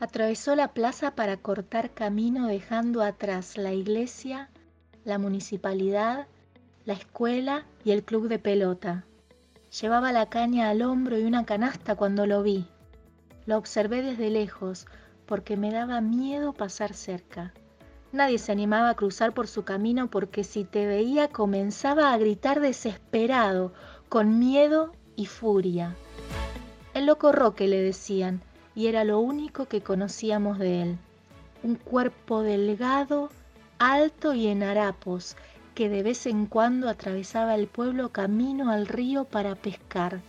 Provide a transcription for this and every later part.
Atravesó la plaza para cortar camino dejando atrás la iglesia, la municipalidad, la escuela y el club de pelota. Llevaba la caña al hombro y una canasta cuando lo vi. Lo observé desde lejos porque me daba miedo pasar cerca. Nadie se animaba a cruzar por su camino porque si te veía comenzaba a gritar desesperado, con miedo y furia. El loco Roque le decían, y era lo único que conocíamos de él. Un cuerpo delgado, alto y en harapos, que de vez en cuando atravesaba el pueblo camino al río para pescar.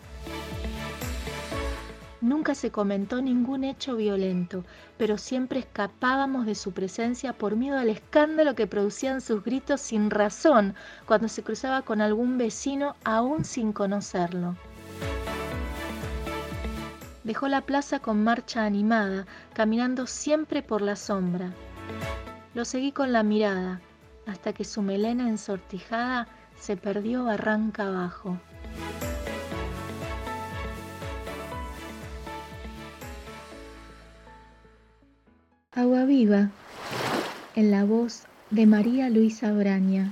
Nunca se comentó ningún hecho violento, pero siempre escapábamos de su presencia por miedo al escándalo que producían sus gritos sin razón cuando se cruzaba con algún vecino aún sin conocerlo. Dejó la plaza con marcha animada, caminando siempre por la sombra. Lo seguí con la mirada, hasta que su melena ensortijada se perdió barranca abajo. Agua viva, en la voz de María Luisa Braña.